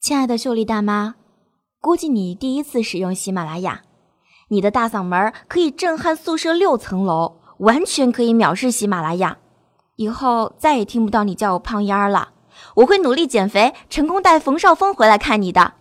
亲爱的秀丽大妈估计你第一次使用喜马拉雅你的大嗓门可以震撼宿舍六层楼完全可以藐视喜马拉雅。以后再也听不到你叫我胖丫了我会努力减肥成功带冯绍峰回来看你的。